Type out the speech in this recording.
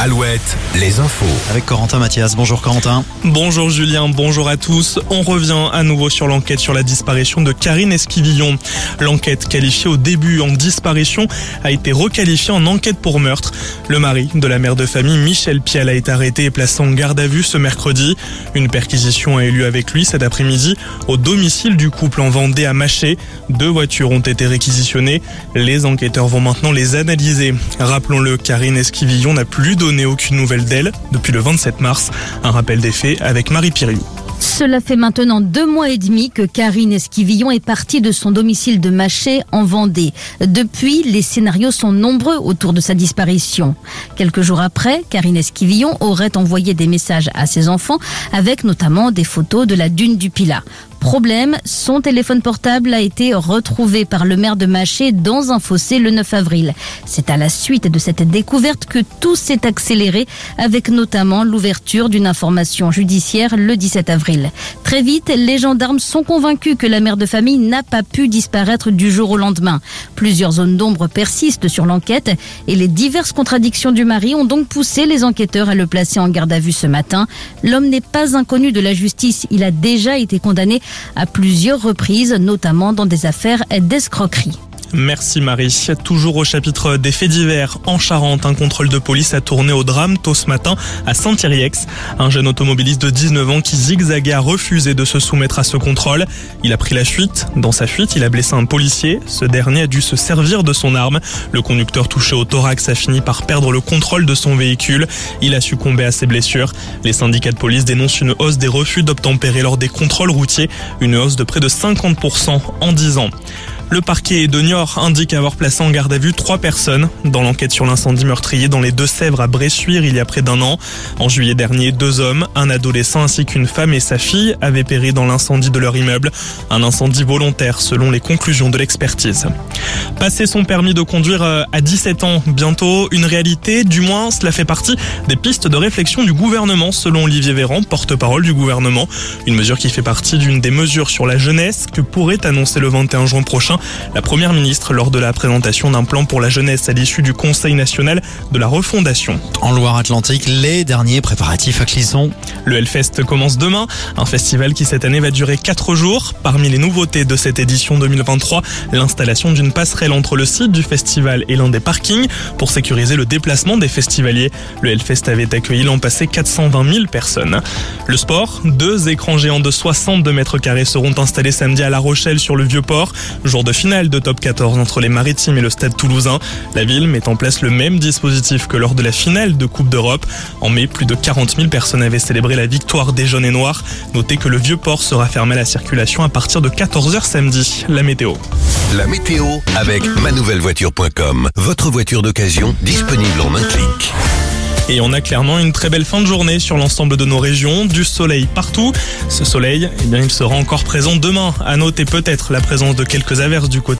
Alouette, les infos. Avec Corentin Mathias. Bonjour Corentin. Bonjour Julien, bonjour à tous. On revient à nouveau sur l'enquête sur la disparition de Karine Esquivillon. L'enquête qualifiée au début en disparition a été requalifiée en enquête pour meurtre. Le mari de la mère de famille, Michel Pial, a été arrêté et placé en garde à vue ce mercredi. Une perquisition a eu lieu avec lui cet après-midi au domicile du couple en Vendée à Maché. Deux voitures ont été réquisitionnées. Les enquêteurs vont maintenant les analyser. Rappelons-le, Karine Esquivillon n'a plus aucune nouvelle d'elle depuis le 27 mars. Un rappel des faits avec Marie Piriou. Cela fait maintenant deux mois et demi que Karine Esquivillon est partie de son domicile de Maché en Vendée. Depuis, les scénarios sont nombreux autour de sa disparition. Quelques jours après, Karine Esquivillon aurait envoyé des messages à ses enfants avec notamment des photos de la dune du Pilat. Problème, son téléphone portable a été retrouvé par le maire de Maché dans un fossé le 9 avril. C'est à la suite de cette découverte que tout s'est accéléré avec notamment l'ouverture d'une information judiciaire le 17 avril. Très vite, les gendarmes sont convaincus que la mère de famille n'a pas pu disparaître du jour au lendemain. Plusieurs zones d'ombre persistent sur l'enquête et les diverses contradictions du mari ont donc poussé les enquêteurs à le placer en garde à vue ce matin. L'homme n'est pas inconnu de la justice. Il a déjà été condamné à plusieurs reprises, notamment dans des affaires d'escroquerie. Merci Marie. Toujours au chapitre des faits divers, en Charente, un contrôle de police a tourné au drame tôt ce matin à Saint-Thierry-Ex. Un jeune automobiliste de 19 ans qui zigzaguait a refusé de se soumettre à ce contrôle. Il a pris la fuite. Dans sa fuite, il a blessé un policier. Ce dernier a dû se servir de son arme. Le conducteur touché au thorax a fini par perdre le contrôle de son véhicule. Il a succombé à ses blessures. Les syndicats de police dénoncent une hausse des refus d'obtempérer lors des contrôles routiers, une hausse de près de 50% en 10 ans. Le parquet de Niort indique avoir placé en garde à vue trois personnes dans l'enquête sur l'incendie meurtrier dans les Deux-Sèvres à Bressuire il y a près d'un an. En juillet dernier, deux hommes, un adolescent ainsi qu'une femme et sa fille avaient péri dans l'incendie de leur immeuble. Un incendie volontaire selon les conclusions de l'expertise. Passer son permis de conduire euh, à 17 ans, bientôt une réalité, du moins cela fait partie des pistes de réflexion du gouvernement selon Olivier Véran, porte-parole du gouvernement. Une mesure qui fait partie d'une des mesures sur la jeunesse que pourrait annoncer le 21 juin prochain la première ministre lors de la présentation d'un plan pour la jeunesse à l'issue du Conseil national de la refondation. En Loire-Atlantique, les derniers préparatifs à Clisson. Le Hellfest commence demain, un festival qui cette année va durer 4 jours. Parmi les nouveautés de cette édition 2023, l'installation d'une passerelle entre le site du festival et l'un des parkings pour sécuriser le déplacement des festivaliers. Le Hellfest avait accueilli l'an passé 420 000 personnes. Le sport, deux écrans géants de 62 mètres carrés seront installés samedi à La Rochelle sur le Vieux-Port. Jour de finale de top 14 entre les Maritimes et le Stade toulousain. La ville met en place le même dispositif que lors de la finale de Coupe d'Europe. En mai, plus de 40 000 personnes avaient célébré la victoire des jaunes et noirs. Notez que le vieux port sera fermé à la circulation à partir de 14h samedi. La météo. La météo avec manouvellevoiture.com. Votre voiture d'occasion disponible en un clic. Et on a clairement une très belle fin de journée sur l'ensemble de nos régions, du soleil partout. Ce soleil, eh bien, il sera encore présent demain. À noter peut-être la présence de quelques averses du côté